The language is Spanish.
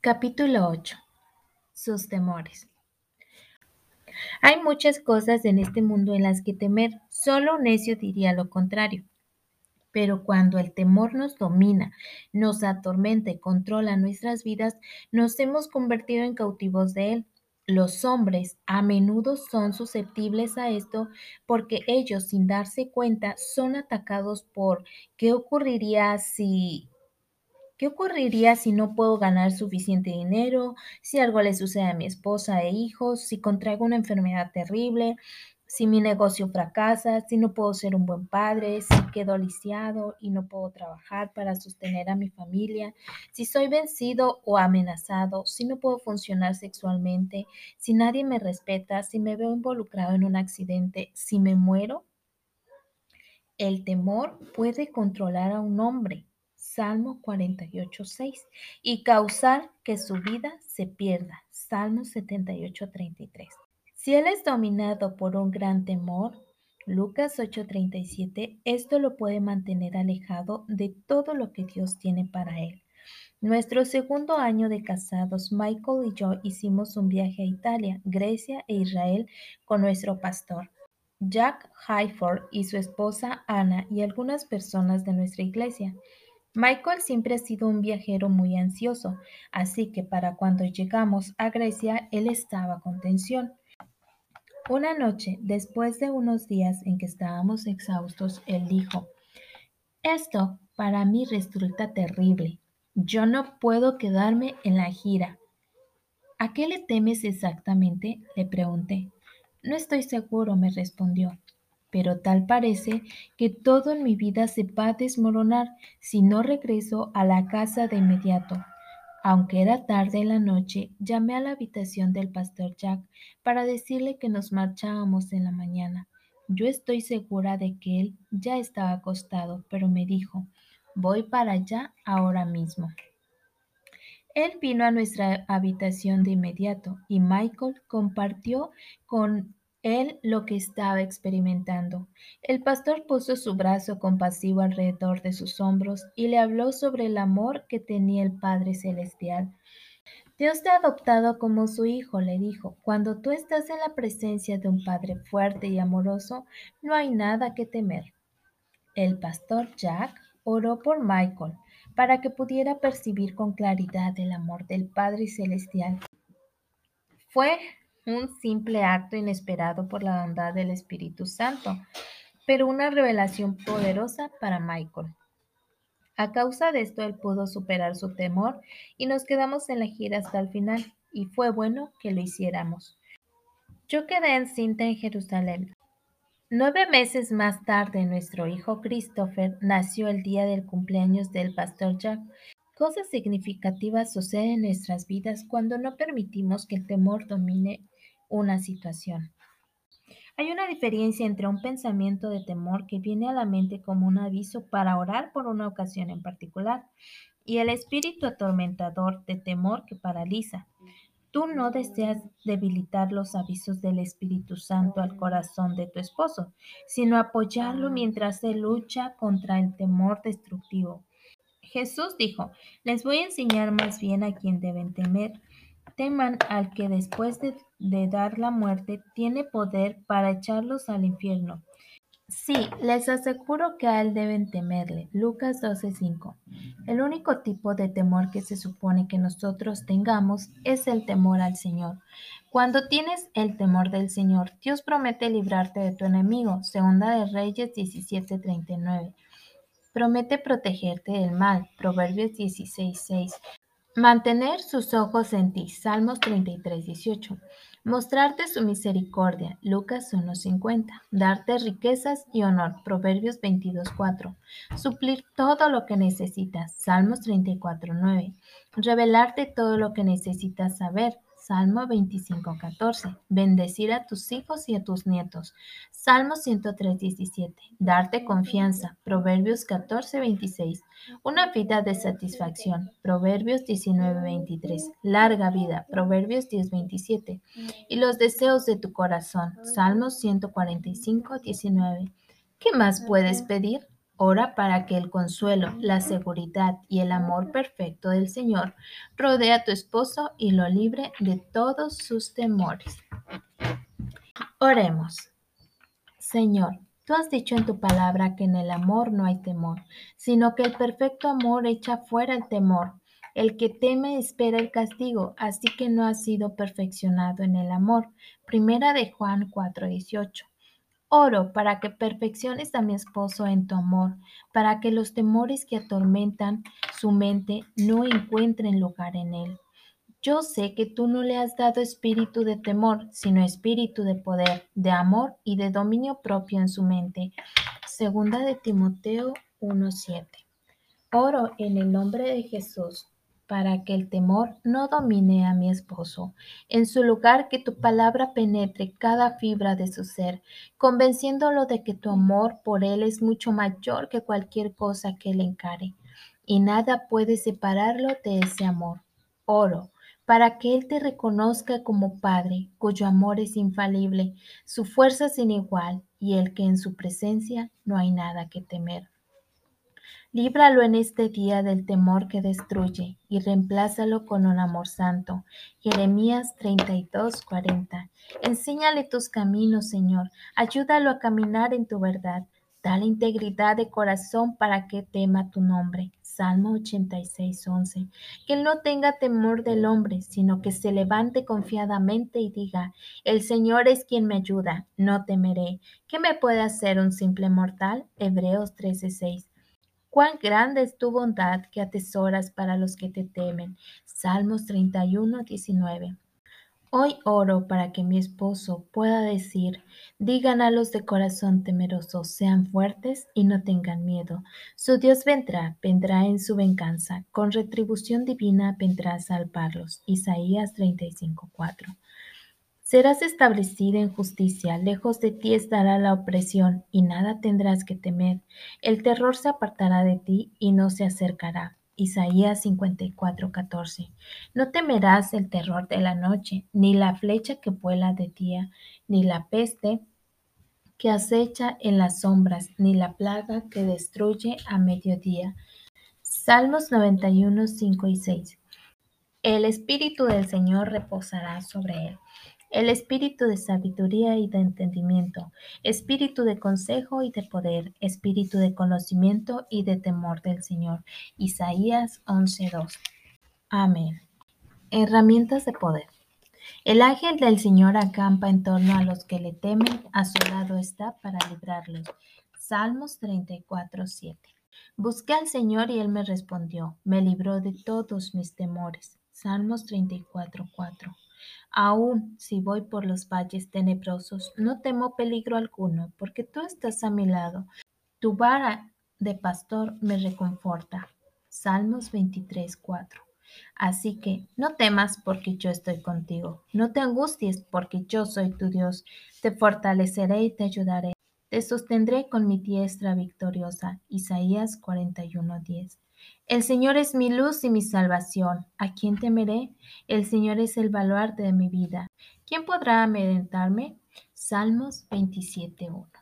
Capítulo 8. Sus temores. Hay muchas cosas en este mundo en las que temer. Solo un necio diría lo contrario. Pero cuando el temor nos domina, nos atormenta y controla nuestras vidas, nos hemos convertido en cautivos de él. Los hombres a menudo son susceptibles a esto porque ellos, sin darse cuenta, son atacados por ¿qué ocurriría si ¿Qué ocurriría si no puedo ganar suficiente dinero? Si algo le sucede a mi esposa e hijos, si contraigo una enfermedad terrible, si mi negocio fracasa, si no puedo ser un buen padre, si quedo lisiado y no puedo trabajar para sostener a mi familia, si soy vencido o amenazado, si no puedo funcionar sexualmente, si nadie me respeta, si me veo involucrado en un accidente, si me muero. El temor puede controlar a un hombre Salmo 48, 6, y causar que su vida se pierda. Salmo 78, 33. Si él es dominado por un gran temor, Lucas 8:37, esto lo puede mantener alejado de todo lo que Dios tiene para él. Nuestro segundo año de casados, Michael y yo hicimos un viaje a Italia, Grecia e Israel con nuestro pastor. Jack Hayford y su esposa Ana y algunas personas de nuestra iglesia. Michael siempre ha sido un viajero muy ansioso, así que para cuando llegamos a Grecia él estaba con tensión. Una noche, después de unos días en que estábamos exhaustos, él dijo, Esto para mí resulta terrible. Yo no puedo quedarme en la gira. ¿A qué le temes exactamente? le pregunté. No estoy seguro, me respondió pero tal parece que todo en mi vida se va a desmoronar si no regreso a la casa de inmediato. Aunque era tarde en la noche, llamé a la habitación del pastor Jack para decirle que nos marchábamos en la mañana. Yo estoy segura de que él ya estaba acostado, pero me dijo, voy para allá ahora mismo. Él vino a nuestra habitación de inmediato y Michael compartió con él lo que estaba experimentando. El pastor puso su brazo compasivo alrededor de sus hombros y le habló sobre el amor que tenía el Padre Celestial. Dios te ha adoptado como su hijo, le dijo. Cuando tú estás en la presencia de un Padre fuerte y amoroso, no hay nada que temer. El pastor Jack oró por Michael para que pudiera percibir con claridad el amor del Padre Celestial. Fue un simple acto inesperado por la bondad del Espíritu Santo, pero una revelación poderosa para Michael. A causa de esto, él pudo superar su temor y nos quedamos en la gira hasta el final, y fue bueno que lo hiciéramos. Yo quedé encinta en Jerusalén. Nueve meses más tarde, nuestro hijo Christopher nació el día del cumpleaños del pastor Jack. Cosas significativas suceden en nuestras vidas cuando no permitimos que el temor domine una situación. Hay una diferencia entre un pensamiento de temor que viene a la mente como un aviso para orar por una ocasión en particular y el espíritu atormentador de temor que paraliza. Tú no deseas debilitar los avisos del Espíritu Santo al corazón de tu esposo, sino apoyarlo mientras él lucha contra el temor destructivo. Jesús dijo, les voy a enseñar más bien a quien deben temer teman al que después de, dar la muerte tiene poder para echarlos al infierno. Sí, les aseguro que a él deben temerle. Lucas 12:5. El único tipo de temor que se supone que nosotros tengamos es el temor al Señor. Cuando tienes el temor del Señor, Dios promete librarte de tu enemigo. Segunda de Reyes 17:39. Promete protegerte del mal. Proverbios 16:6. Mantener sus ojos en ti. Salmos 33, 18. Mostrarte su misericordia. Lucas 1.50. Darte riquezas y honor. Proverbios 22.4. Suplir todo lo que necesitas. Salmos 34.9. Revelarte todo lo que necesitas saber. Salmo 25:14. Bendecir a tus hijos y a tus nietos. Salmo 103:17. Darte confianza. Proverbios 14:26. Una vida de satisfacción. Proverbios 19:23. Larga vida. Proverbios 10:27. Y los deseos de tu corazón. Salmos 145:19. ¿Qué más puedes pedir? Ora para que el consuelo, la seguridad y el amor perfecto del Señor rodee a tu esposo y lo libre de todos sus temores. Oremos. Señor, tú has dicho en tu palabra que en el amor no hay temor, sino que el perfecto amor echa fuera el temor. El que teme espera el castigo, así que no ha sido perfeccionado en el amor. Primera de Juan 4:18. Oro para que perfecciones a mi esposo en tu amor, para que los temores que atormentan su mente no encuentren lugar en él. Yo sé que tú no le has dado espíritu de temor, sino espíritu de poder, de amor y de dominio propio en su mente. Segunda de Timoteo 1:7. Oro en el nombre de Jesús para que el temor no domine a mi esposo. En su lugar, que tu palabra penetre cada fibra de su ser, convenciéndolo de que tu amor por él es mucho mayor que cualquier cosa que él encare, y nada puede separarlo de ese amor. Oro para que Él te reconozca como Padre, cuyo amor es infalible, su fuerza sin igual, y el que en su presencia no hay nada que temer. Líbralo en este día del temor que destruye y reemplázalo con un amor santo. Jeremías 32, 40. Enséñale tus caminos, Señor. Ayúdalo a caminar en tu verdad. Dale integridad de corazón para que tema tu nombre. Salmo 86, 11. Que no tenga temor del hombre, sino que se levante confiadamente y diga, el Señor es quien me ayuda, no temeré. ¿Qué me puede hacer un simple mortal? Hebreos 13, 6. Cuán grande es tu bondad que atesoras para los que te temen. Salmos 31, 19. Hoy oro para que mi esposo pueda decir, digan a los de corazón temeroso, sean fuertes y no tengan miedo. Su Dios vendrá, vendrá en su venganza, con retribución divina vendrá a salvarlos. Isaías 35:4. Serás establecida en justicia, lejos de ti estará la opresión, y nada tendrás que temer. El terror se apartará de ti y no se acercará. Isaías 54:14. No temerás el terror de la noche, ni la flecha que vuela de día, ni la peste que acecha en las sombras, ni la plaga que destruye a mediodía. Salmos 91, 5 y 6. El Espíritu del Señor reposará sobre él el espíritu de sabiduría y de entendimiento, espíritu de consejo y de poder, espíritu de conocimiento y de temor del Señor. Isaías 11:2. Amén. Herramientas de poder. El ángel del Señor acampa en torno a los que le temen, a su lado está para librarlos. Salmos 34:7. Busqué al Señor y Él me respondió, me libró de todos mis temores. Salmos 34:4. Aun si voy por los valles tenebrosos, no temo peligro alguno, porque tú estás a mi lado. Tu vara de pastor me reconforta. Salmos 23, 4. Así que no temas porque yo estoy contigo. No te angusties porque yo soy tu Dios. Te fortaleceré y te ayudaré. Te sostendré con mi diestra victoriosa. Isaías 41, 10. El Señor es mi luz y mi salvación. ¿A quién temeré? El Señor es el baluarte de mi vida. ¿Quién podrá amedrentarme? Salmos 27.1.